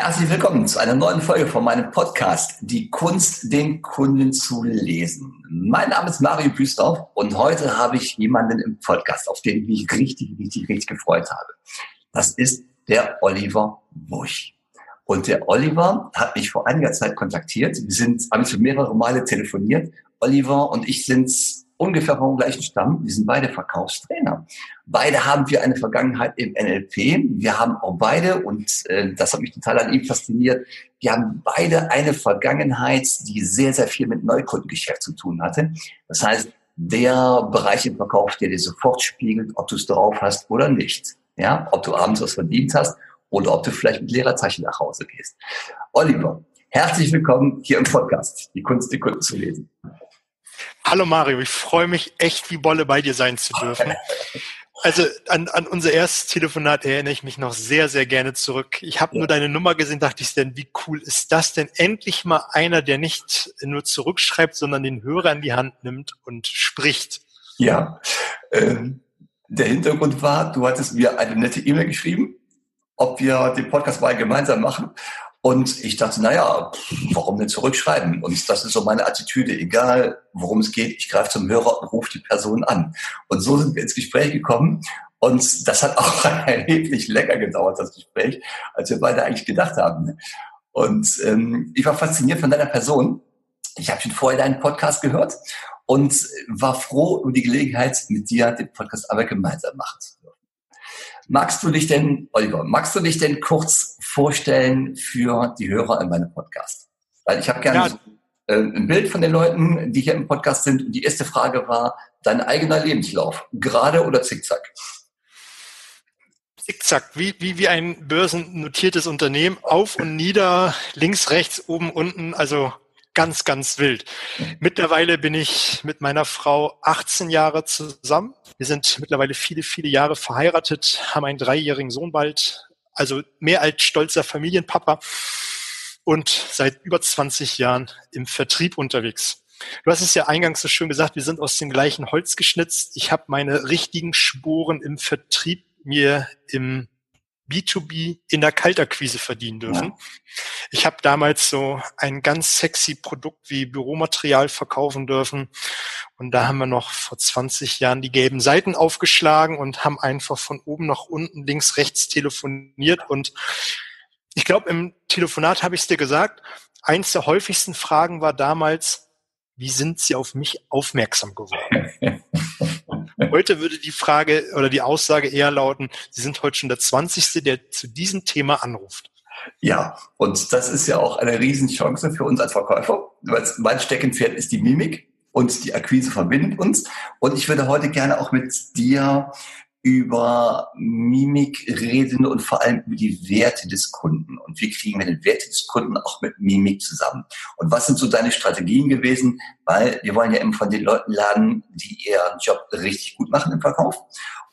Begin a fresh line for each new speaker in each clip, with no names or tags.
Herzlich willkommen zu einer neuen Folge von meinem Podcast, die Kunst, den Kunden zu lesen. Mein Name ist Mario Büstorf und heute habe ich jemanden im Podcast, auf den ich mich richtig, richtig, richtig gefreut habe. Das ist der Oliver Busch. Und der Oliver hat mich vor einiger Zeit kontaktiert. Wir sind, haben schon mehrere Male telefoniert. Oliver und ich sind ungefähr vom gleichen Stamm. Wir sind beide Verkaufstrainer. Beide haben wir eine Vergangenheit im NLP. Wir haben auch beide, und äh, das hat mich total an ihm fasziniert, wir haben beide eine Vergangenheit, die sehr, sehr viel mit Neukundengeschäft zu tun hatte. Das heißt, der Bereich im Verkauf, der dir sofort spiegelt, ob du es drauf hast oder nicht. Ja, ob du abends was verdient hast oder ob du vielleicht mit leerer Tasche nach Hause gehst. Oliver, herzlich willkommen hier im Podcast, die Kunst, die Kunden zu lesen.
Hallo Mario, ich freue mich echt wie Bolle bei dir sein zu dürfen. Also an, an unser erstes Telefonat erinnere ich mich noch sehr, sehr gerne zurück. Ich habe ja. nur deine Nummer gesehen, dachte ich denn, wie cool ist das denn? Endlich mal einer, der nicht nur zurückschreibt, sondern den Hörer in die Hand nimmt und spricht.
Ja, ähm, der Hintergrund war, du hattest mir eine nette E-Mail geschrieben, ob wir den Podcast mal gemeinsam machen. Und ich dachte, naja, warum denn zurückschreiben? Und das ist so meine Attitüde, egal worum es geht, ich greife zum Hörer und rufe die Person an. Und so sind wir ins Gespräch gekommen. Und das hat auch erheblich länger gedauert, das Gespräch, als wir beide eigentlich gedacht haben. Und ähm, ich war fasziniert von deiner Person. Ich habe schon vorher deinen Podcast gehört und war froh über die Gelegenheit, mit dir den Podcast aber gemeinsam machen zu dürfen. Magst du dich denn, Oliver, magst du dich denn kurz vorstellen für die Hörer in meinem Podcast? Weil ich habe gerne ja. äh, ein Bild von den Leuten, die hier im Podcast sind. Und die erste Frage war, dein eigener Lebenslauf, gerade oder zickzack?
Zickzack, wie, wie, wie ein börsennotiertes Unternehmen, auf und nieder, links, rechts, oben, unten, also ganz, ganz wild. Mittlerweile bin ich mit meiner Frau 18 Jahre zusammen. Wir sind mittlerweile viele, viele Jahre verheiratet, haben einen dreijährigen Sohn bald, also mehr als stolzer Familienpapa und seit über 20 Jahren im Vertrieb unterwegs. Du hast es ja eingangs so schön gesagt, wir sind aus dem gleichen Holz geschnitzt. Ich habe meine richtigen Spuren im Vertrieb mir im B2B in der Kaltakquise verdienen dürfen. Ja. Ich habe damals so ein ganz sexy Produkt wie Büromaterial verkaufen dürfen. Und da haben wir noch vor 20 Jahren die gelben Seiten aufgeschlagen und haben einfach von oben nach unten, links, rechts telefoniert. Und ich glaube, im Telefonat habe ich es dir gesagt, eins der häufigsten Fragen war damals, wie sind Sie auf mich aufmerksam geworden? Heute würde die Frage oder die Aussage eher lauten, Sie sind heute schon der 20. der zu diesem Thema anruft.
Ja, und das ist ja auch eine Riesenchance für uns als Verkäufer. Mein Steckenpferd ist die Mimik und die Akquise verbindet uns. Und ich würde heute gerne auch mit dir über Mimik reden und vor allem über die Werte des Kunden. Und wie kriegen wir den Werte des Kunden auch mit Mimik zusammen? Und was sind so deine Strategien gewesen? Weil wir wollen ja immer von den Leuten lernen, die ihren Job richtig gut machen im Verkauf.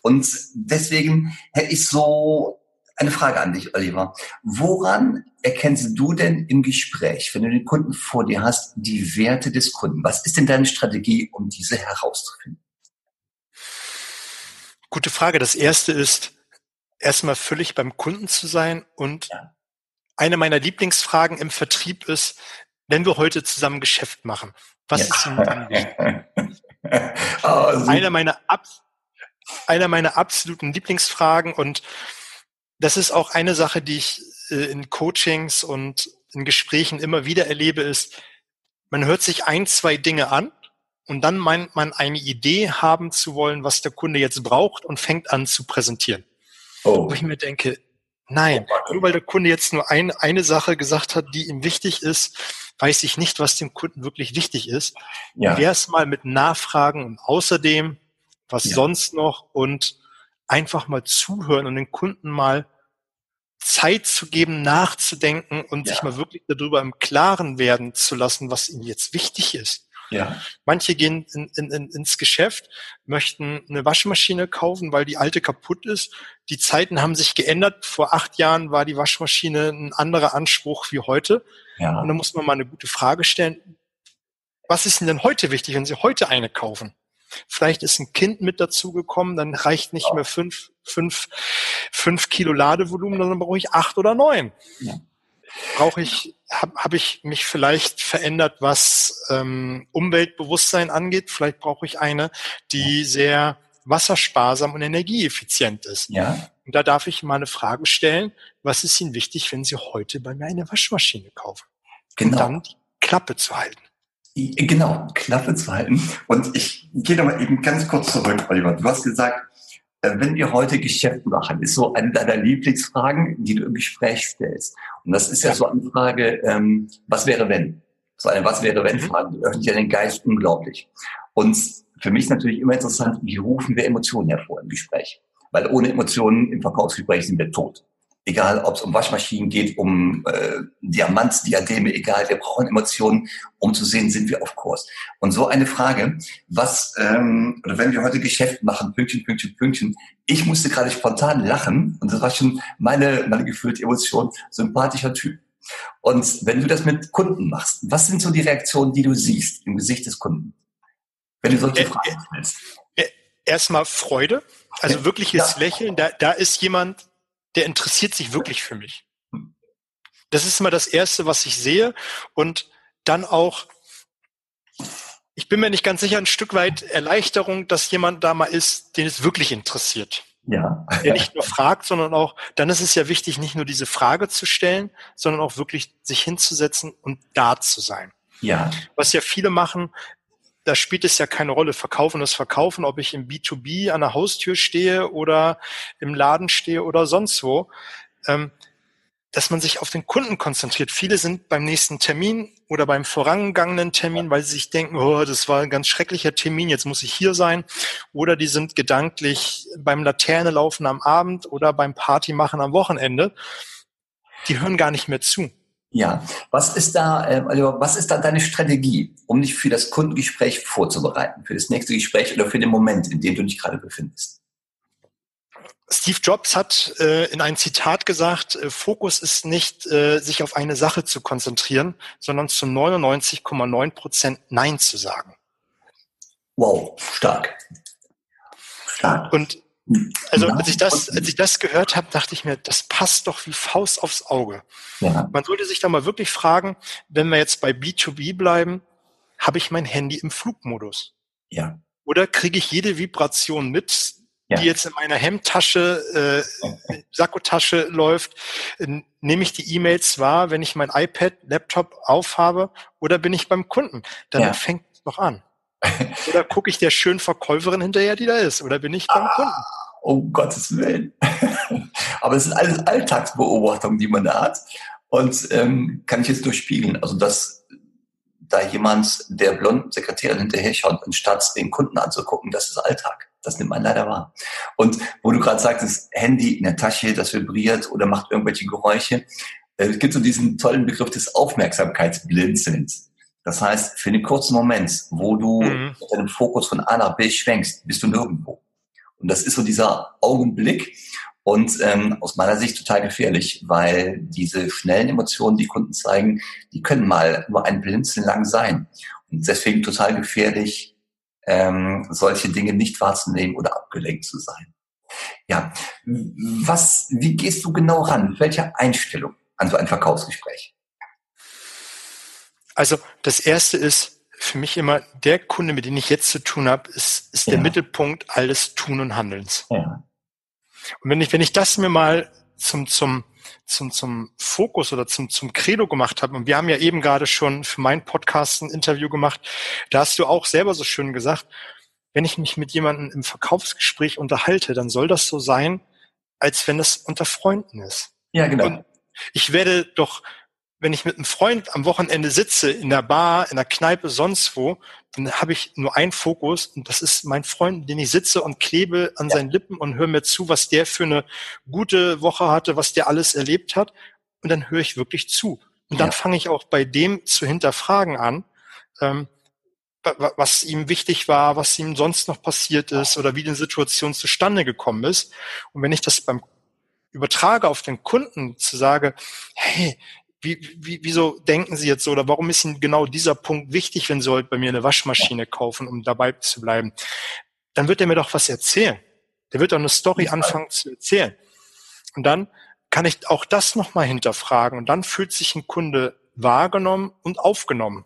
Und deswegen hätte ich so eine Frage an dich, Oliver. Woran erkennst du denn im Gespräch, wenn du den Kunden vor dir hast, die Werte des Kunden? Was ist denn deine Strategie, um diese herauszufinden?
Gute Frage. Das erste ist, erstmal völlig beim Kunden zu sein. Und ja. eine meiner Lieblingsfragen im Vertrieb ist, wenn wir heute zusammen Geschäft machen, was ja. ist Ihnen wichtig? oh, einer meiner, einer meiner absoluten Lieblingsfragen und das ist auch eine Sache, die ich äh, in Coachings und in Gesprächen immer wieder erlebe, ist, man hört sich ein, zwei Dinge an und dann meint man eine Idee haben zu wollen, was der Kunde jetzt braucht und fängt an zu präsentieren. Oh. Wo ich mir denke, nein, oh, nur weil der Kunde jetzt nur ein, eine Sache gesagt hat, die ihm wichtig ist, weiß ich nicht, was dem Kunden wirklich wichtig ist. Ja. Wäre es mal mit Nachfragen und außerdem, was ja. sonst noch und einfach mal zuhören und den Kunden mal Zeit zu geben, nachzudenken und ja. sich mal wirklich darüber im Klaren werden zu lassen, was ihm jetzt wichtig ist. Ja. Manche gehen in, in, in, ins Geschäft, möchten eine Waschmaschine kaufen, weil die alte kaputt ist. Die Zeiten haben sich geändert. Vor acht Jahren war die Waschmaschine ein anderer Anspruch wie heute. Ja. Und da muss man mal eine gute Frage stellen. Was ist denn heute wichtig, wenn Sie heute eine kaufen? Vielleicht ist ein Kind mit dazugekommen, dann reicht nicht ja. mehr fünf, fünf, fünf Kilo Ladevolumen, sondern brauche ich acht oder neun. Ja. Brauche ich, habe hab ich mich vielleicht verändert, was ähm, Umweltbewusstsein angeht. Vielleicht brauche ich eine, die sehr wassersparsam und energieeffizient ist.
Ja.
Und da darf ich mal eine Frage stellen, was ist Ihnen wichtig, wenn Sie heute bei mir eine Waschmaschine kaufen?
Genau.
Und dann die Klappe zu halten.
Genau, Klappe zu halten. Und ich gehe nochmal eben ganz kurz zurück, Oliver. Du hast gesagt, wenn wir heute Geschäft machen, ist so eine deiner Lieblingsfragen, die du im Gespräch stellst. Und das ist ja, ja so eine Frage, ähm, was wäre wenn? So eine Was wäre wenn Frage, die öffnet ja den Geist unglaublich. Und für mich ist natürlich immer interessant, wie rufen wir Emotionen hervor im Gespräch? Weil ohne Emotionen im Verkaufsgespräch sind wir tot egal ob es um Waschmaschinen geht, um äh, Diamantsdiademe, egal, wir brauchen Emotionen, um zu sehen, sind wir auf Kurs. Und so eine Frage, was, ähm, oder wenn wir heute Geschäft machen, Pünktchen, Pünktchen, Pünktchen, ich musste gerade spontan lachen und das war schon meine, meine gefühlte Emotion, sympathischer Typ. Und wenn du das mit Kunden machst, was sind so die Reaktionen, die du siehst im Gesicht des Kunden? Wenn du solche Fragen stellst.
Erstmal Freude, also wirkliches ja. Lächeln. Da, da ist jemand, der interessiert sich wirklich für mich. Das ist immer das Erste, was ich sehe. Und dann auch, ich bin mir nicht ganz sicher, ein Stück weit Erleichterung, dass jemand da mal ist, den es wirklich interessiert.
Ja.
Der nicht nur fragt, sondern auch, dann ist es ja wichtig, nicht nur diese Frage zu stellen, sondern auch wirklich sich hinzusetzen und da zu sein.
Ja.
Was ja viele machen, da spielt es ja keine Rolle. Verkaufen ist Verkaufen, ob ich im B2B an der Haustür stehe oder im Laden stehe oder sonst wo. Ähm, dass man sich auf den Kunden konzentriert. Viele sind beim nächsten Termin oder beim vorangegangenen Termin, weil sie sich denken, oh, das war ein ganz schrecklicher Termin, jetzt muss ich hier sein. Oder die sind gedanklich beim Laterne laufen am Abend oder beim Party machen am Wochenende. Die hören gar nicht mehr zu.
Ja, was ist da, also was ist da deine Strategie, um dich für das Kundengespräch vorzubereiten, für das nächste Gespräch oder für den Moment, in dem du dich gerade befindest?
Steve Jobs hat äh, in einem Zitat gesagt, äh, Fokus ist nicht, äh, sich auf eine Sache zu konzentrieren, sondern zu 99,9 Prozent Nein zu sagen.
Wow, stark.
Stark. Und also als ich das, als ich das gehört habe, dachte ich mir, das passt doch wie Faust aufs Auge. Ja. Man sollte sich da mal wirklich fragen, wenn wir jetzt bei B2B bleiben, habe ich mein Handy im Flugmodus?
Ja.
Oder kriege ich jede Vibration mit, ja. die jetzt in meiner Hemdtasche, äh, Sakkotasche läuft? Nehme ich die E-Mails wahr, wenn ich mein iPad, Laptop aufhabe? Oder bin ich beim Kunden? Dann ja. fängt es doch an. Oder gucke ich der schönen Verkäuferin hinterher, die da ist? Oder bin ich beim ah, Kunden?
Um Gottes Willen. Aber es sind alles Alltagsbeobachtungen, die man da hat. Und ähm, kann ich jetzt durchspiegeln. Also, dass da jemand der blonden Sekretärin hinterher schaut, anstatt den Kunden anzugucken, das ist Alltag. Das nimmt man leider wahr. Und wo du gerade sagtest, Handy in der Tasche, das vibriert oder macht irgendwelche Geräusche. Äh, es gibt so diesen tollen Begriff des Aufmerksamkeitsblinzelns. Das heißt, für den kurzen Moment, wo du mhm. deinen Fokus von A nach B schwenkst, bist du nirgendwo. Und das ist so dieser Augenblick und ähm, aus meiner Sicht total gefährlich, weil diese schnellen Emotionen, die Kunden zeigen, die können mal nur ein Blinzeln lang sein. Und deswegen total gefährlich, ähm, solche Dinge nicht wahrzunehmen oder abgelenkt zu sein. Ja, was, wie gehst du genau ran? Welche Einstellung an so ein Verkaufsgespräch?
Also das erste ist für mich immer, der Kunde, mit dem ich jetzt zu tun habe, ist, ist der Mittelpunkt alles Tun und Handelns.
Ja.
Und wenn ich, wenn ich das mir mal zum, zum, zum, zum Fokus oder zum, zum Credo gemacht habe, und wir haben ja eben gerade schon für meinen Podcast ein Interview gemacht, da hast du auch selber so schön gesagt, wenn ich mich mit jemandem im Verkaufsgespräch unterhalte, dann soll das so sein, als wenn es unter Freunden ist.
Ja, genau. Und
ich werde doch wenn ich mit einem Freund am Wochenende sitze, in der Bar, in der Kneipe, sonst wo, dann habe ich nur einen Fokus und das ist mein Freund, den ich sitze und klebe an ja. seinen Lippen und höre mir zu, was der für eine gute Woche hatte, was der alles erlebt hat. Und dann höre ich wirklich zu. Und dann ja. fange ich auch bei dem zu hinterfragen an, ähm, was ihm wichtig war, was ihm sonst noch passiert ist oder wie die Situation zustande gekommen ist. Und wenn ich das beim übertrage auf den Kunden zu sage, hey, wie, wie, wieso denken Sie jetzt so oder warum ist Ihnen genau dieser Punkt wichtig, wenn Sie heute bei mir eine Waschmaschine kaufen, um dabei zu bleiben? Dann wird er mir doch was erzählen. Der wird doch eine Story anfangen zu erzählen. Und dann kann ich auch das nochmal hinterfragen und dann fühlt sich ein Kunde wahrgenommen und aufgenommen.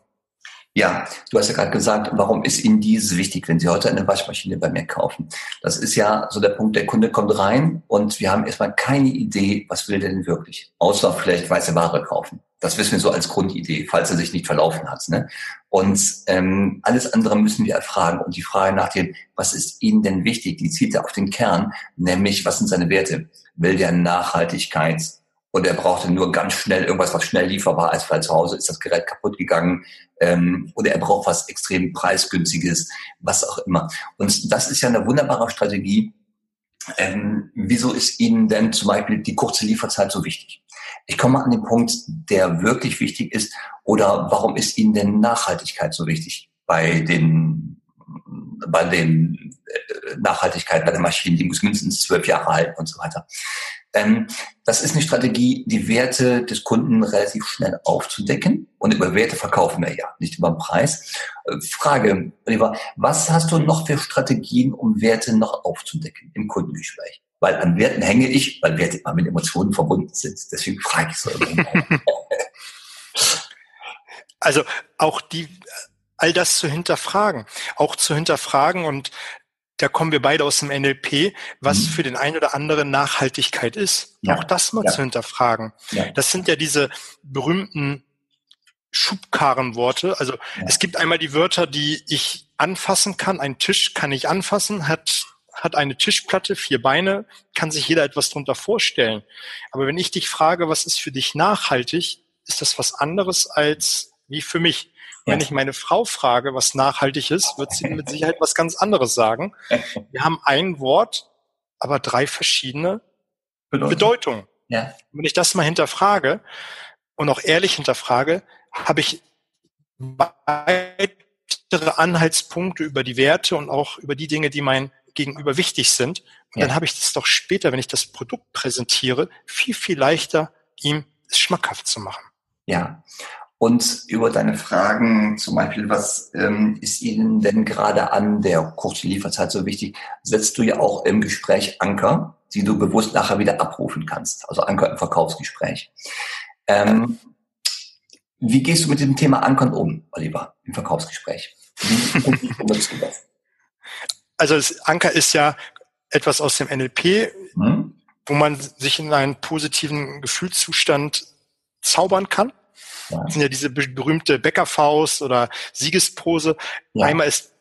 Ja, du hast ja gerade gesagt, warum ist Ihnen dieses wichtig, wenn Sie heute eine Waschmaschine bei mir kaufen? Das ist ja so der Punkt, der Kunde kommt rein und wir haben erstmal keine Idee, was will der denn wirklich? Außer vielleicht weiße Ware kaufen. Das wissen wir so als Grundidee, falls er sich nicht verlaufen hat. Ne? Und ähm, alles andere müssen wir erfragen. Und die Frage nach dem, was ist Ihnen denn wichtig, die zieht ja auf den Kern, nämlich was sind seine Werte? Will der Nachhaltigkeit, und er brauchte nur ganz schnell irgendwas, was schnell lieferbar ist, weil zu Hause ist das Gerät kaputt gegangen ähm, oder er braucht was extrem preisgünstiges, was auch immer. Und das ist ja eine wunderbare Strategie. Ähm, wieso ist Ihnen denn zum Beispiel die kurze Lieferzeit so wichtig? Ich komme an den Punkt, der wirklich wichtig ist. Oder warum ist Ihnen denn Nachhaltigkeit so wichtig bei den bei den äh, Nachhaltigkeit bei der Maschine, die muss mindestens zwölf Jahre halten und so weiter. Ähm, das ist eine Strategie, die Werte des Kunden relativ schnell aufzudecken. Und über Werte verkaufen wir ja, nicht über den Preis. Äh, Frage, Oliver, was hast du noch für Strategien, um Werte noch aufzudecken im Kundengespräch? Weil an Werten hänge ich, weil Werte immer mit Emotionen verbunden sind. Deswegen frage ich so.
also auch die, all das zu hinterfragen, auch zu hinterfragen und da kommen wir beide aus dem NLP, was mhm. für den einen oder anderen Nachhaltigkeit ist. Ja. Auch das mal ja. zu hinterfragen. Ja. Das sind ja diese berühmten Schubkarrenworte. Also es gibt einmal die Wörter, die ich anfassen kann. Ein Tisch kann ich anfassen, hat hat eine Tischplatte, vier Beine, kann sich jeder etwas darunter vorstellen. Aber wenn ich dich frage, was ist für dich nachhaltig, ist das was anderes als wie für mich. Wenn ich meine Frau frage, was nachhaltig ist, wird sie mit Sicherheit was ganz anderes sagen. Wir haben ein Wort, aber drei verschiedene Bedeutung. Bedeutungen. Ja. Wenn ich das mal hinterfrage und auch ehrlich hinterfrage, habe ich weitere Anhaltspunkte über die Werte und auch über die Dinge, die mein Gegenüber wichtig sind. Und ja. dann habe ich das doch später, wenn ich das Produkt präsentiere, viel, viel leichter, ihm es schmackhaft zu machen.
Ja, und über deine Fragen, zum Beispiel, was ähm, ist Ihnen denn gerade an der kurzen Lieferzeit so wichtig, setzt du ja auch im Gespräch Anker, die du bewusst nachher wieder abrufen kannst. Also Anker im Verkaufsgespräch. Ähm, wie gehst du mit dem Thema Ankern um, Oliver, im Verkaufsgespräch? Wie, wie
benutzt du das? Also das Anker ist ja etwas aus dem NLP, hm? wo man sich in einen positiven Gefühlszustand zaubern kann. Ja. Das sind ja diese berühmte Bäckerfaust oder Siegespose. Ja. Einmal ist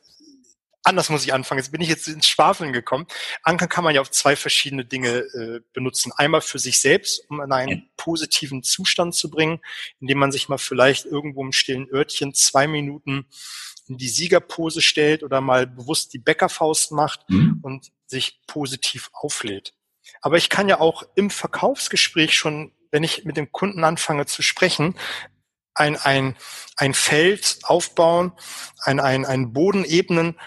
anders muss ich anfangen. Jetzt bin ich jetzt ins Schwafeln gekommen. Ankern kann man ja auf zwei verschiedene Dinge äh, benutzen. Einmal für sich selbst, um in einen ja. positiven Zustand zu bringen, indem man sich mal vielleicht irgendwo im stillen Örtchen zwei Minuten in die Siegerpose stellt oder mal bewusst die Bäckerfaust macht mhm. und sich positiv auflädt. Aber ich kann ja auch im Verkaufsgespräch schon, wenn ich mit dem Kunden anfange zu sprechen, ein, ein, ein Feld aufbauen, ein, ein, ein Boden ebnen,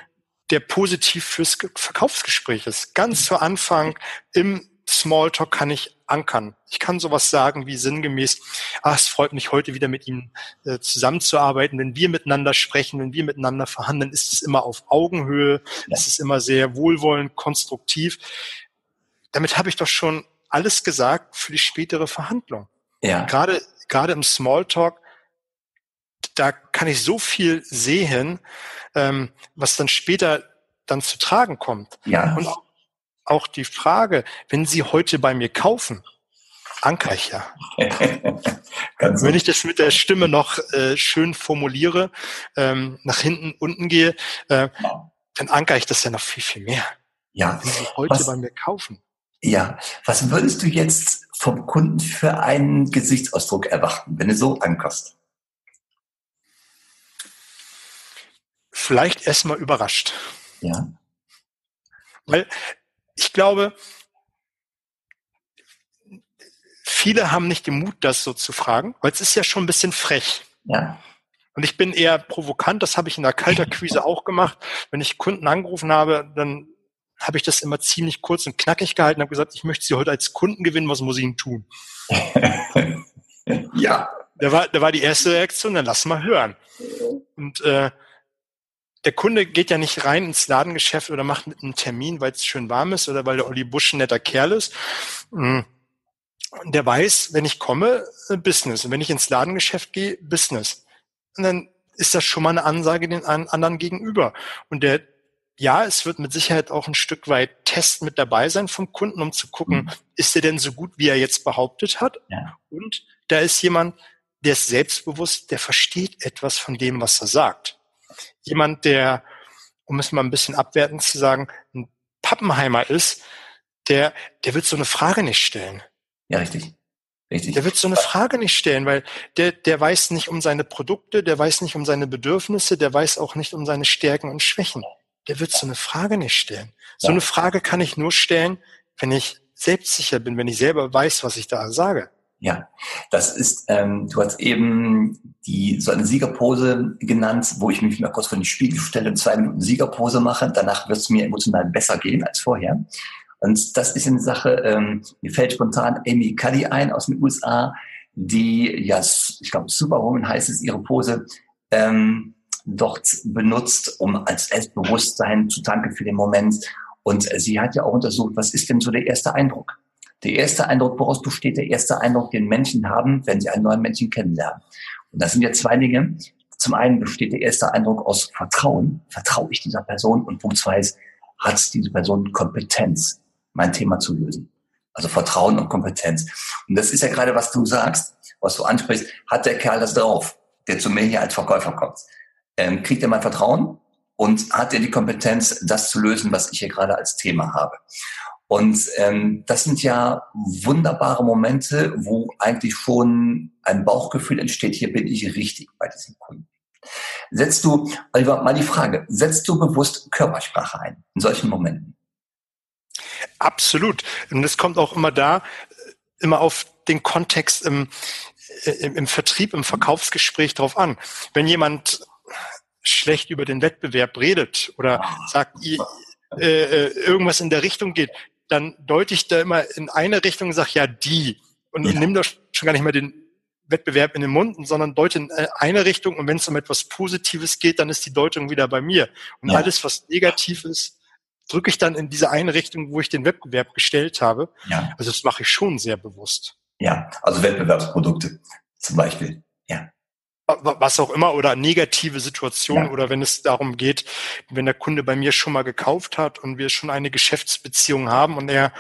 der positiv fürs Verkaufsgespräch ist. Ganz zu Anfang im Smalltalk kann ich ankern. Ich kann sowas sagen wie sinngemäß, ah, es freut mich heute wieder mit Ihnen äh, zusammenzuarbeiten. Wenn wir miteinander sprechen, wenn wir miteinander verhandeln, ist es immer auf Augenhöhe, ja. es ist immer sehr wohlwollend, konstruktiv. Damit habe ich doch schon alles gesagt für die spätere Verhandlung. Ja. Gerade, gerade im Smalltalk da kann ich so viel sehen, ähm, was dann später dann zu tragen kommt. Ja. Und auch die Frage, wenn Sie heute bei mir kaufen, anker ich ja. wenn ich das mit der Stimme noch äh, schön formuliere, ähm, nach hinten, unten gehe, äh, dann anker ich das ja noch viel, viel mehr.
Ja.
Wenn Sie heute was, bei mir kaufen.
Ja. Was würdest du jetzt vom Kunden für einen Gesichtsausdruck erwarten, wenn du so ankerst?
vielleicht erstmal überrascht.
Ja.
Weil ich glaube, viele haben nicht den Mut, das so zu fragen, weil es ist ja schon ein bisschen frech.
Ja.
Und ich bin eher provokant, das habe ich in der Kalterquise auch gemacht. Wenn ich Kunden angerufen habe, dann habe ich das immer ziemlich kurz und knackig gehalten und habe gesagt, ich möchte Sie heute als Kunden gewinnen, was muss ich Ihnen tun?
ja.
Da war, da war die erste Reaktion, dann lass mal hören. Und äh, der Kunde geht ja nicht rein ins Ladengeschäft oder macht einen Termin, weil es schön warm ist oder weil der Olli Busch ein netter Kerl ist, mm, der weiß, wenn ich komme, äh, Business. Und wenn ich ins Ladengeschäft gehe, Business. Und dann ist das schon mal eine Ansage den anderen gegenüber. Und der, ja, es wird mit Sicherheit auch ein Stück weit Test mit dabei sein vom Kunden, um zu gucken, mhm. ist er denn so gut, wie er jetzt behauptet hat? Ja. Und da ist jemand, der ist selbstbewusst, der versteht etwas von dem, was er sagt. Jemand, der, um es mal ein bisschen abwertend zu sagen, ein Pappenheimer ist, der, der wird so eine Frage nicht stellen.
Ja, richtig. Richtig.
Der wird so eine Frage nicht stellen, weil der, der weiß nicht um seine Produkte, der weiß nicht um seine Bedürfnisse, der weiß auch nicht um seine Stärken und Schwächen. Der wird so eine Frage nicht stellen. So ja. eine Frage kann ich nur stellen, wenn ich selbstsicher bin, wenn ich selber weiß, was ich da sage.
Ja, das ist, ähm, du hast eben die so eine Siegerpose genannt, wo ich mich mal kurz vor den Spiegel stelle und zwei Minuten Siegerpose mache. Danach wird es mir emotional besser gehen als vorher. Und das ist eine Sache, ähm, mir fällt spontan Amy Cuddy ein aus den USA, die, ja, ich glaube, Superwoman heißt es, ihre Pose, ähm, dort benutzt, um als Selbstbewusstsein zu tanken für den Moment. Und sie hat ja auch untersucht, was ist denn so der erste Eindruck? Der erste Eindruck, woraus besteht der erste Eindruck, den Menschen haben, wenn sie einen neuen Menschen kennenlernen? Und das sind ja zwei Dinge. Zum einen besteht der erste Eindruck aus Vertrauen. Vertraue ich dieser Person? Und Punkt zwei ist, hat diese Person Kompetenz? mein Thema zu lösen. Also Vertrauen und Kompetenz. Und das ist ja gerade, was du sagst, was du ansprichst, hat der Kerl das drauf, der zu mir hier als Verkäufer kommt. Ähm, kriegt er mein Vertrauen und hat er die Kompetenz, das zu lösen, was ich hier gerade als Thema habe. Und ähm, das sind ja wunderbare Momente, wo eigentlich schon ein Bauchgefühl entsteht, hier bin ich richtig bei diesem Kunden. Setzt du, Oliver, mal die Frage, setzt du bewusst Körpersprache ein in solchen Momenten?
Absolut. Und es kommt auch immer da, immer auf den Kontext im, im, im Vertrieb, im Verkaufsgespräch drauf an. Wenn jemand schlecht über den Wettbewerb redet oder sagt, äh, äh, irgendwas in der Richtung geht, dann deute ich da immer in eine Richtung und sage, ja, die. Und ja. nimm da schon gar nicht mehr den Wettbewerb in den Mund, sondern deute in eine Richtung und wenn es um etwas Positives geht, dann ist die Deutung wieder bei mir. Und ja. alles, was negativ ist, drücke ich dann in diese eine Richtung, wo ich den Wettbewerb gestellt habe. Ja. Also das mache ich schon sehr bewusst.
Ja, also Wettbewerbsprodukte zum Beispiel. Ja.
Was auch immer oder negative Situationen ja. oder wenn es darum geht, wenn der Kunde bei mir schon mal gekauft hat und wir schon eine Geschäftsbeziehung haben und er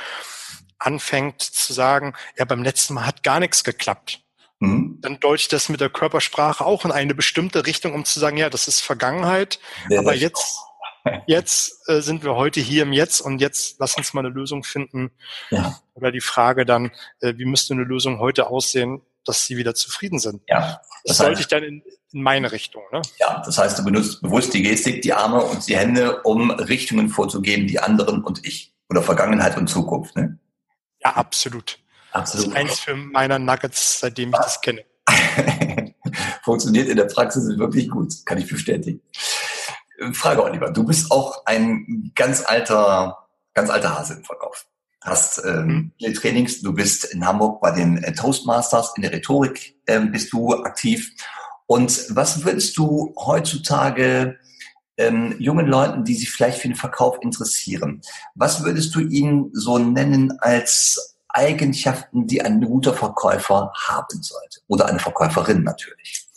anfängt zu sagen, ja, beim letzten Mal hat gar nichts geklappt. Mhm. Dann deute ich das mit der Körpersprache auch in eine bestimmte Richtung, um zu sagen, ja, das ist Vergangenheit, sehr, aber jetzt Jetzt äh, sind wir heute hier im Jetzt und jetzt lass uns mal eine Lösung finden. Ja. Oder die Frage dann, äh, wie müsste eine Lösung heute aussehen, dass sie wieder zufrieden sind. Ja. Das, das sollte heißt, ich dann in, in meine Richtung. Ne?
Ja, das heißt, du benutzt bewusst die Gestik, die Arme und die Hände, um Richtungen vorzugeben, die anderen und ich. Oder Vergangenheit und Zukunft. Ne?
Ja, absolut. Absolut. Das ist eins für meiner Nuggets, seitdem ich das kenne.
Funktioniert in der Praxis wirklich gut, kann ich bestätigen. Frage, Oliver. Du bist auch ein ganz alter, ganz alter Hase im Verkauf. Hast ähm, mhm. viele Trainings. Du bist in Hamburg bei den äh, Toastmasters in der Rhetorik ähm, bist du aktiv. Und was würdest du heutzutage ähm, jungen Leuten, die sich vielleicht für den Verkauf interessieren, was würdest du ihnen so nennen als Eigenschaften, die ein guter Verkäufer haben sollte? Oder eine Verkäuferin natürlich.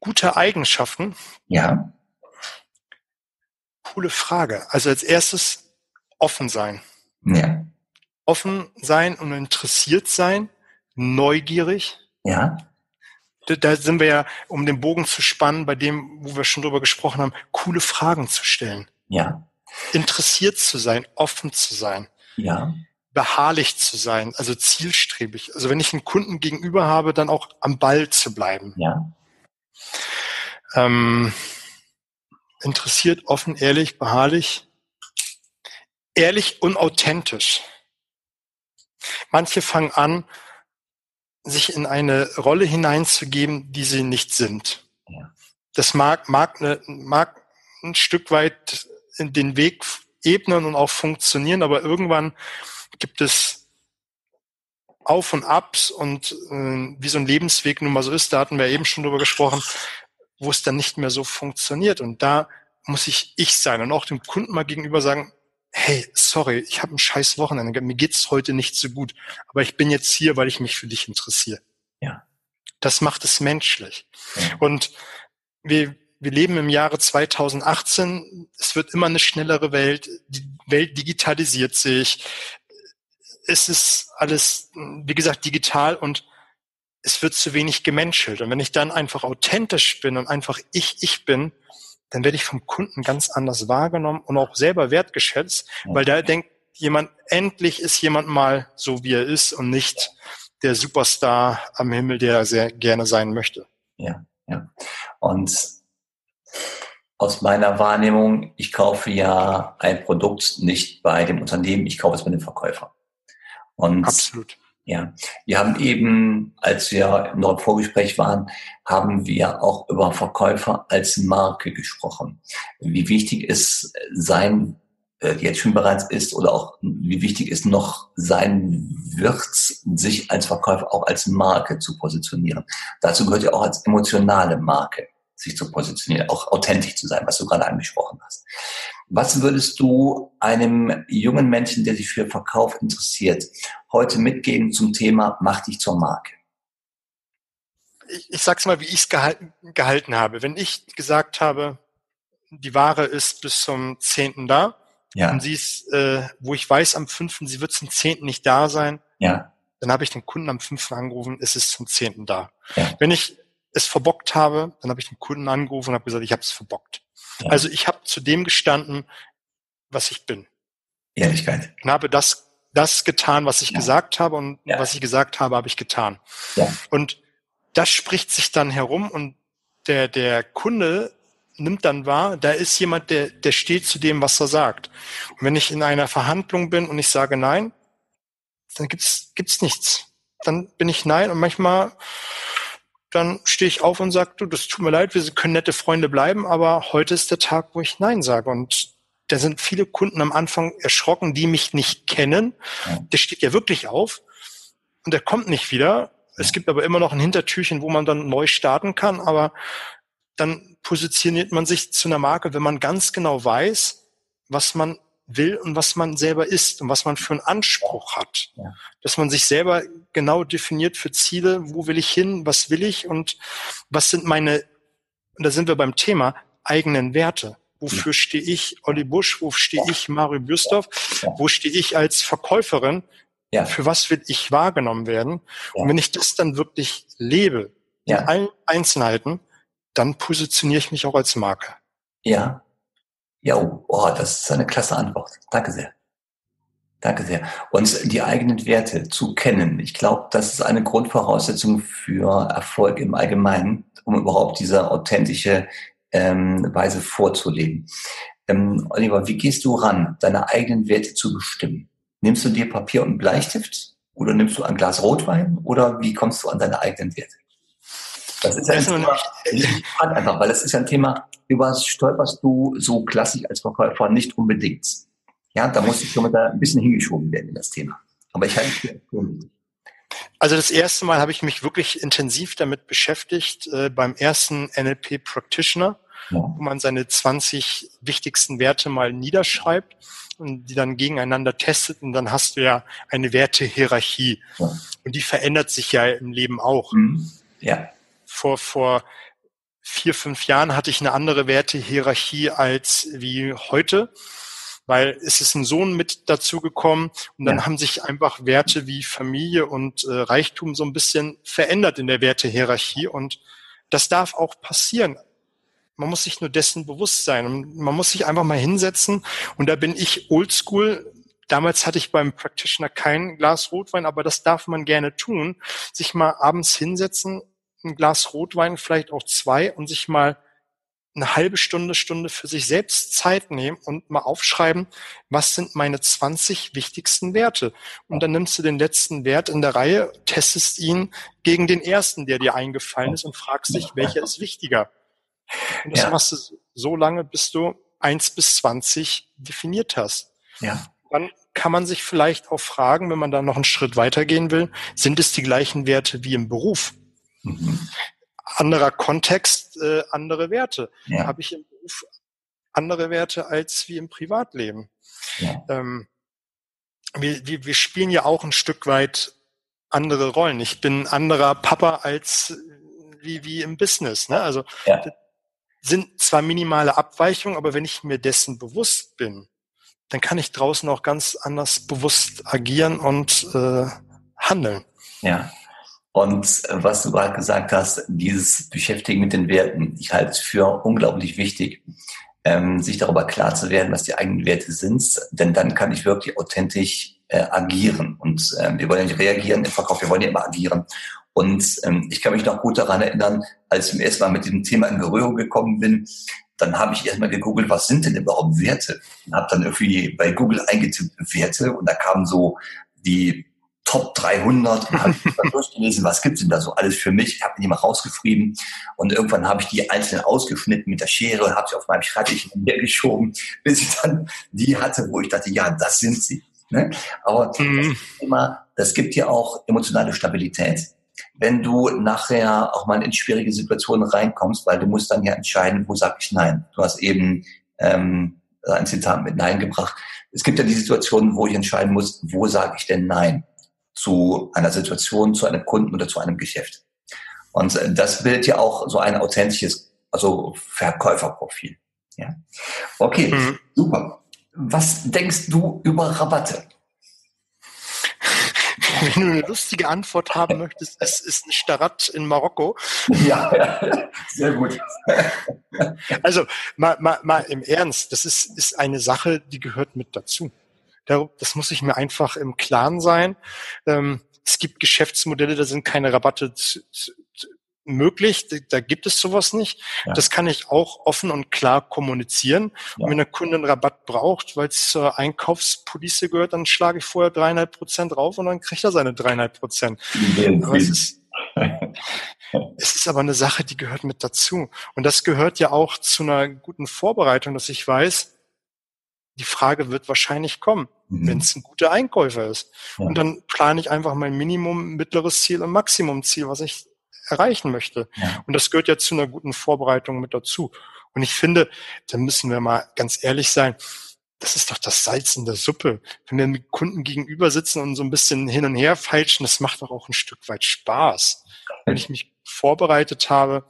Gute Eigenschaften?
Ja
coole Frage. Also als erstes offen sein.
Ja.
Offen sein und interessiert sein, neugierig.
Ja.
Da, da sind wir ja, um den Bogen zu spannen, bei dem, wo wir schon drüber gesprochen haben, coole Fragen zu stellen.
Ja.
Interessiert zu sein, offen zu sein.
Ja.
Beharrlich zu sein, also zielstrebig. Also wenn ich einen Kunden gegenüber habe, dann auch am Ball zu bleiben.
Ja.
Ähm, interessiert, offen, ehrlich, beharrlich, ehrlich und authentisch. Manche fangen an, sich in eine Rolle hineinzugeben, die sie nicht sind. Das mag, mag, eine, mag ein Stück weit in den Weg ebnen und auch funktionieren, aber irgendwann gibt es Auf und Abs und äh, wie so ein Lebensweg nun mal so ist, da hatten wir eben schon drüber gesprochen, wo es dann nicht mehr so funktioniert. Und da muss ich ich sein und auch dem Kunden mal gegenüber sagen, hey, sorry, ich habe ein scheiß Wochenende, mir geht's heute nicht so gut, aber ich bin jetzt hier, weil ich mich für dich interessiere.
Ja.
Das macht es menschlich. Ja. Und wir, wir leben im Jahre 2018, es wird immer eine schnellere Welt, die Welt digitalisiert sich, es ist alles, wie gesagt, digital und es wird zu wenig gemenschelt. Und wenn ich dann einfach authentisch bin und einfach ich, ich bin, dann werde ich vom Kunden ganz anders wahrgenommen und auch selber wertgeschätzt, weil da denkt jemand, endlich ist jemand mal so, wie er ist und nicht der Superstar am Himmel, der er sehr gerne sein möchte.
Ja, ja. Und aus meiner Wahrnehmung, ich kaufe ja ein Produkt nicht bei dem Unternehmen, ich kaufe es bei dem Verkäufer.
Und Absolut.
Ja, wir haben eben, als wir unserem Vorgespräch waren, haben wir auch über Verkäufer als Marke gesprochen. Wie wichtig es sein äh, jetzt schon bereits ist oder auch wie wichtig es noch sein wird, sich als Verkäufer auch als Marke zu positionieren. Dazu gehört ja auch als emotionale Marke sich zu positionieren, auch authentisch zu sein, was du gerade angesprochen hast. Was würdest du einem jungen Menschen, der sich für Verkauf interessiert, heute mitgeben zum Thema Mach dich zur Marke?
Ich, ich sag's mal, wie ich es gehalten, gehalten habe. Wenn ich gesagt habe, die Ware ist bis zum zehnten da, ja. und sie ist, äh, wo ich weiß, am fünften, sie wird zum zehnten nicht da sein,
ja.
dann habe ich den Kunden am fünften angerufen, es ist zum zehnten da. Ja. Wenn ich es verbockt habe, dann habe ich den Kunden angerufen und habe gesagt, ich habe es verbockt. Ja. Also ich habe zu dem gestanden, was ich bin.
Ehrlichkeit.
Und habe das, das getan, was ich ja. gesagt habe und ja. was ich gesagt habe, habe ich getan. Ja. Und das spricht sich dann herum und der, der Kunde nimmt dann wahr, da ist jemand, der, der steht zu dem, was er sagt. Und wenn ich in einer Verhandlung bin und ich sage nein, dann gibt's, gibt's nichts. Dann bin ich nein und manchmal dann stehe ich auf und sage, du, das tut mir leid, wir können nette Freunde bleiben, aber heute ist der Tag, wo ich Nein sage. Und da sind viele Kunden am Anfang erschrocken, die mich nicht kennen. Der steht ja wirklich auf und der kommt nicht wieder. Es gibt aber immer noch ein Hintertürchen, wo man dann neu starten kann, aber dann positioniert man sich zu einer Marke, wenn man ganz genau weiß, was man will und was man selber ist und was man für einen Anspruch hat. Ja. Dass man sich selber genau definiert für Ziele, wo will ich hin, was will ich und was sind meine, und da sind wir beim Thema, eigenen Werte. Wofür ja. stehe ich, Olli Busch, wo stehe ich, Mario Büstorf, ja. wo stehe ich als Verkäuferin, ja. für was will ich wahrgenommen werden? Und wenn ich das dann wirklich lebe, in allen Einzelheiten, dann positioniere ich mich auch als Marke.
Ja, ja, oh, das ist eine klasse Antwort. Danke sehr. Danke sehr. Und die eigenen Werte zu kennen, ich glaube, das ist eine Grundvoraussetzung für Erfolg im Allgemeinen, um überhaupt diese authentische ähm, Weise vorzuleben. Ähm, Oliver, wie gehst du ran, deine eigenen Werte zu bestimmen? Nimmst du dir Papier und Bleistift oder nimmst du ein Glas Rotwein oder wie kommst du an deine eigenen Werte? Das ist ja ein Thema, einfach, weil das ist ja ein Thema, über das stolperst du so klassisch als Verkäufer nicht unbedingt. Ja, da muss ich schon mal da ein bisschen hingeschoben werden in das Thema. Aber ich halte es für
also das erste Mal habe ich mich wirklich intensiv damit beschäftigt, äh, beim ersten NLP Practitioner, ja. wo man seine 20 wichtigsten Werte mal niederschreibt und die dann gegeneinander testet und dann hast du ja eine Wertehierarchie. Ja. Und die verändert sich ja im Leben auch. Mhm.
Ja.
Vor, vor vier, fünf Jahren hatte ich eine andere Wertehierarchie als wie heute, weil es ist ein Sohn mit dazu gekommen und dann ja. haben sich einfach Werte wie Familie und äh, Reichtum so ein bisschen verändert in der Wertehierarchie und das darf auch passieren. Man muss sich nur dessen bewusst sein und man muss sich einfach mal hinsetzen und da bin ich oldschool. Damals hatte ich beim Practitioner kein Glas Rotwein, aber das darf man gerne tun. Sich mal abends hinsetzen, ein Glas Rotwein, vielleicht auch zwei und sich mal eine halbe Stunde, Stunde für sich selbst Zeit nehmen und mal aufschreiben, was sind meine 20 wichtigsten Werte. Und dann nimmst du den letzten Wert in der Reihe, testest ihn gegen den ersten, der dir eingefallen ist und fragst dich, welcher ist wichtiger. Und das ja. machst du so lange, bis du eins bis zwanzig definiert hast.
Ja.
Dann kann man sich vielleicht auch fragen, wenn man da noch einen Schritt weitergehen will, sind es die gleichen Werte wie im Beruf? Mhm. Anderer Kontext, äh, andere Werte. Ja. Habe ich im Beruf andere Werte als wie im Privatleben. Ja. Ähm, wir, wir, wir spielen ja auch ein Stück weit andere Rollen. Ich bin ein anderer Papa als wie, wie im Business. Ne? Also ja. sind zwar minimale Abweichungen, aber wenn ich mir dessen bewusst bin, dann kann ich draußen auch ganz anders bewusst agieren und äh, handeln.
Ja. Und äh, was du gerade gesagt hast, dieses Beschäftigen mit den Werten, ich halte es für unglaublich wichtig, ähm, sich darüber klar zu werden, was die eigenen Werte sind, denn dann kann ich wirklich authentisch äh, agieren. Und ähm, wir wollen ja nicht reagieren im Verkauf, wir wollen ja immer agieren. Und ähm, ich kann mich noch gut daran erinnern, als ich zum ersten Mal mit diesem Thema in Berührung gekommen bin, dann habe ich erstmal gegoogelt, was sind denn überhaupt Werte? Und habe dann irgendwie bei Google eingetippt Werte und da kamen so die Top 300 und habe durchgelesen, was gibt's denn da so alles für mich? Ich habe mir die mal rausgeschrieben und irgendwann habe ich die einzeln ausgeschnitten mit der Schere und habe sie auf meinem Schreibtisch geschoben, bis ich dann die hatte, wo ich dachte, ja, das sind sie. Ne? Aber mhm. das, Thema, das gibt ja auch emotionale Stabilität. Wenn du nachher auch mal in schwierige Situationen reinkommst, weil du musst dann ja entscheiden, wo sag ich Nein. Du hast eben ähm, ein Zitat mit Nein gebracht. Es gibt ja die Situationen, wo ich entscheiden muss, wo sage ich denn Nein zu einer Situation, zu einem Kunden oder zu einem Geschäft. Und äh, das bildet ja auch so ein authentisches, also Verkäuferprofil. Ja. Okay, mhm. super. Was denkst du über Rabatte?
Wenn du eine lustige Antwort haben möchtest, es ist ein Starat in Marokko.
Ja, ja sehr gut.
Also mal, mal, mal im Ernst, das ist, ist eine Sache, die gehört mit dazu. Das muss ich mir einfach im Klaren sein. Ähm, es gibt Geschäftsmodelle, da sind keine Rabatte möglich, da gibt es sowas nicht. Ja. Das kann ich auch offen und klar kommunizieren. Ja. Und wenn der Kunde einen Rabatt braucht, weil es zur Einkaufspolice gehört, dann schlage ich vorher dreieinhalb Prozent drauf und dann kriegt er seine dreieinhalb Prozent. Es ist, es ist aber eine Sache, die gehört mit dazu. Und das gehört ja auch zu einer guten Vorbereitung, dass ich weiß, die Frage wird wahrscheinlich kommen, mhm. wenn es ein guter Einkäufer ist. Ja. Und dann plane ich einfach mein Minimum, mittleres Ziel und Maximumziel, was ich erreichen möchte. Ja. Und das gehört ja zu einer guten Vorbereitung mit dazu. Und ich finde, da müssen wir mal ganz ehrlich sein, das ist doch das Salz in der Suppe. Wenn wir mit Kunden gegenüber sitzen und so ein bisschen hin und her feilschen, das macht doch auch ein Stück weit Spaß. Wenn ich mich vorbereitet habe,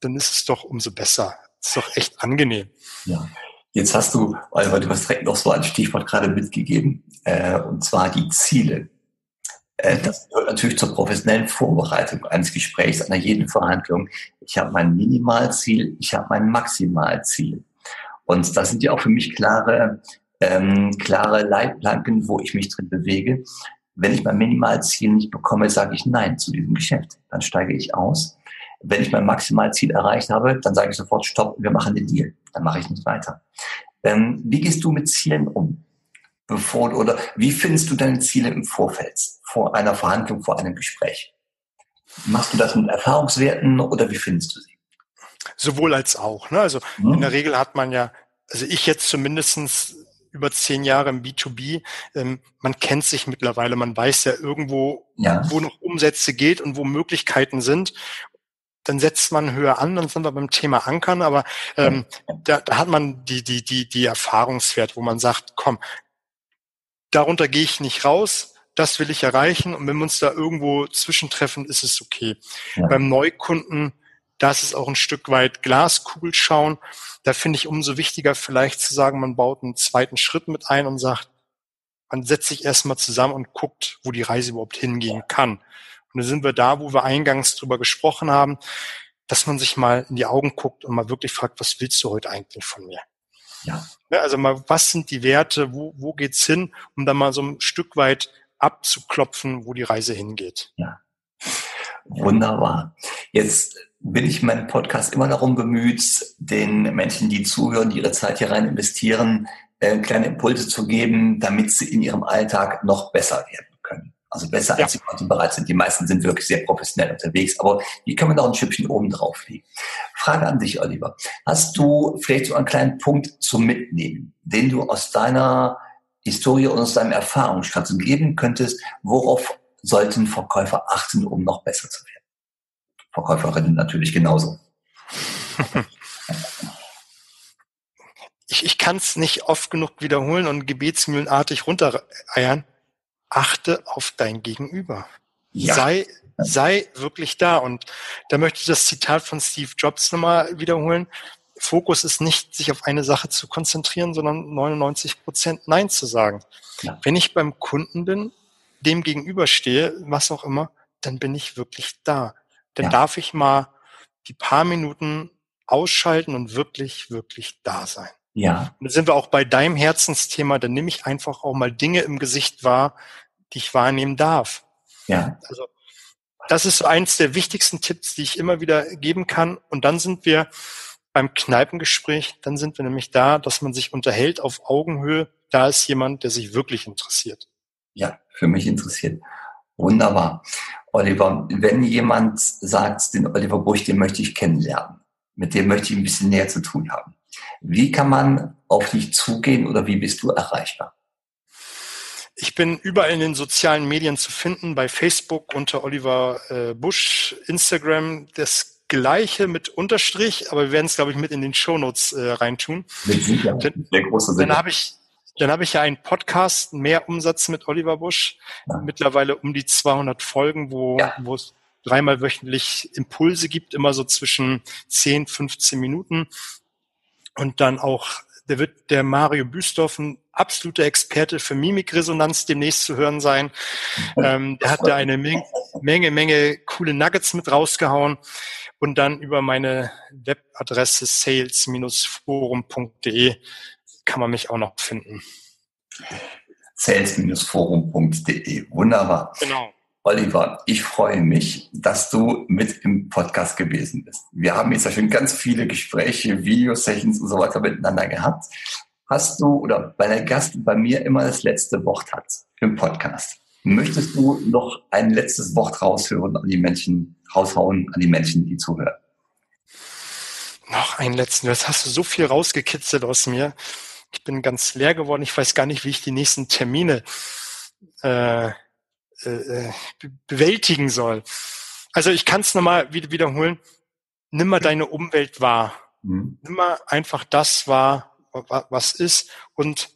dann ist es doch umso besser. Das ist doch echt angenehm.
Ja. Jetzt hast du, Oliver, du hast direkt noch so ein Stichwort gerade mitgegeben, äh, und zwar die Ziele. Äh, das gehört natürlich zur professionellen Vorbereitung eines Gesprächs, einer jeden Verhandlung. Ich habe mein Minimalziel, ich habe mein Maximalziel. Und das sind ja auch für mich klare, ähm, klare Leitplanken, wo ich mich drin bewege. Wenn ich mein Minimalziel nicht bekomme, sage ich Nein zu diesem Geschäft. Dann steige ich aus. Wenn ich mein Maximalziel erreicht habe, dann sage ich sofort Stopp, wir machen den Deal. Dann mache ich nicht weiter. Ähm, wie gehst du mit Zielen um? Bevor oder wie findest du deine Ziele im Vorfeld, vor einer Verhandlung, vor einem Gespräch? Machst du das mit Erfahrungswerten oder wie findest du sie?
Sowohl als auch. Ne? Also mhm. in der Regel hat man ja, also ich jetzt zumindestens über zehn Jahre im B2B, ähm, man kennt sich mittlerweile, man weiß ja irgendwo, ja. wo noch Umsätze geht und wo Möglichkeiten sind dann setzt man höher an, dann sind wir beim Thema Ankern, aber ähm, da, da hat man die, die, die, die Erfahrungswert, wo man sagt, komm, darunter gehe ich nicht raus, das will ich erreichen und wenn wir uns da irgendwo zwischentreffen, ist es okay. Ja. Beim Neukunden, da ist es auch ein Stück weit Glaskugel schauen. Da finde ich umso wichtiger vielleicht zu sagen, man baut einen zweiten Schritt mit ein und sagt, man setzt sich erstmal zusammen und guckt, wo die Reise überhaupt hingehen kann. Und dann sind wir da, wo wir eingangs drüber gesprochen haben, dass man sich mal in die Augen guckt und mal wirklich fragt, was willst du heute eigentlich von mir? Ja. Also mal, was sind die Werte, wo, wo geht's hin, um dann mal so ein Stück weit abzuklopfen, wo die Reise hingeht.
Ja. Wunderbar. Jetzt bin ich in meinem Podcast immer darum bemüht, den Menschen, die zuhören, die ihre Zeit hier rein investieren, äh, kleine Impulse zu geben, damit sie in ihrem Alltag noch besser werden. Also besser ja. als die heute bereit sind. Die meisten sind wirklich sehr professionell unterwegs, aber hier können wir noch ein Schüppchen oben drauf legen. Frage an dich, Oliver. Hast du vielleicht so einen kleinen Punkt zum Mitnehmen, den du aus deiner Historie und aus deinem Erfahrungsschatz geben könntest, worauf sollten Verkäufer achten, um noch besser zu werden? Verkäuferinnen natürlich genauso.
ich kann es nicht oft genug wiederholen und gebetsmühlenartig runtereiern. Achte auf dein Gegenüber. Ja. Sei, sei wirklich da. Und da möchte ich das Zitat von Steve Jobs nochmal wiederholen. Fokus ist nicht, sich auf eine Sache zu konzentrieren, sondern 99 Prozent Nein zu sagen. Ja. Wenn ich beim Kunden bin, dem gegenüberstehe, was auch immer, dann bin ich wirklich da. Dann ja. darf ich mal die paar Minuten ausschalten und wirklich, wirklich da sein. Ja. Und da sind wir auch bei deinem Herzensthema, dann nehme ich einfach auch mal Dinge im Gesicht wahr, die ich wahrnehmen darf. Ja. Also, das ist so eins der wichtigsten Tipps, die ich immer wieder geben kann. Und dann sind wir beim Kneipengespräch, dann sind wir nämlich da, dass man sich unterhält auf Augenhöhe. Da ist jemand, der sich wirklich interessiert.
Ja, für mich interessiert. Wunderbar. Oliver, wenn jemand sagt, den Oliver Busch, den möchte ich kennenlernen, mit dem möchte ich ein bisschen näher zu tun haben. Wie kann man auf dich zugehen oder wie bist du erreichbar?
Ich bin überall in den sozialen Medien zu finden, bei Facebook unter Oliver äh, Busch, Instagram das gleiche mit Unterstrich, aber wir werden es, glaube ich, mit in den Shownotes äh, reintun. Mit Sicherheit. Dann, Der große Dann habe ich, dann habe ich ja einen Podcast, mehr Umsatz mit Oliver Busch, ja. mittlerweile um die 200 Folgen, wo, ja. wo es dreimal wöchentlich Impulse gibt, immer so zwischen 10, 15 Minuten. Und dann auch, der wird der Mario Büstorf ein absoluter Experte für Mimikresonanz demnächst zu hören sein. Ähm, der hat da eine Menge, Menge, Menge coole Nuggets mit rausgehauen. Und dann über meine Webadresse sales-forum.de kann man mich auch noch finden.
Sales-forum.de. Wunderbar. Genau. Oliver, ich freue mich, dass du mit im Podcast gewesen bist. Wir haben jetzt ja schon ganz viele Gespräche, Video-Sessions und so weiter miteinander gehabt. Hast du oder weil der Gast bei mir immer das letzte Wort hat im Podcast? Möchtest du noch ein letztes Wort raushören an die Menschen, raushauen an die Menschen, die zuhören?
Noch einen letzten. Jetzt hast du so viel rausgekitzelt aus mir. Ich bin ganz leer geworden. Ich weiß gar nicht, wie ich die nächsten Termine äh, äh, äh bewältigen soll. Also ich kann es nochmal wiederholen. Nimm mal deine Umwelt wahr. Mhm. Nimm mal einfach das wahr, was ist und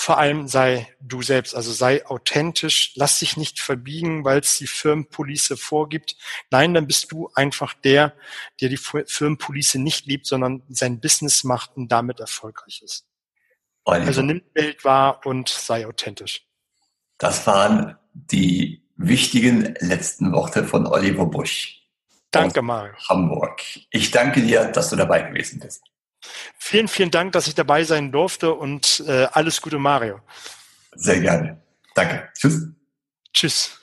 vor allem sei du selbst, also sei authentisch, lass dich nicht verbiegen, weil es die Firmenpolice vorgibt. Nein, dann bist du einfach der, der die Firmenpolice nicht liebt, sondern sein Business macht und damit erfolgreich ist. Also nimm Bild wahr und sei authentisch.
Das waren die wichtigen letzten Worte von Oliver Busch.
Danke, Mario.
Hamburg. Ich danke dir, dass du dabei gewesen bist.
Vielen, vielen Dank, dass ich dabei sein durfte und äh, alles Gute, Mario.
Sehr gerne. Danke. Tschüss.
Tschüss.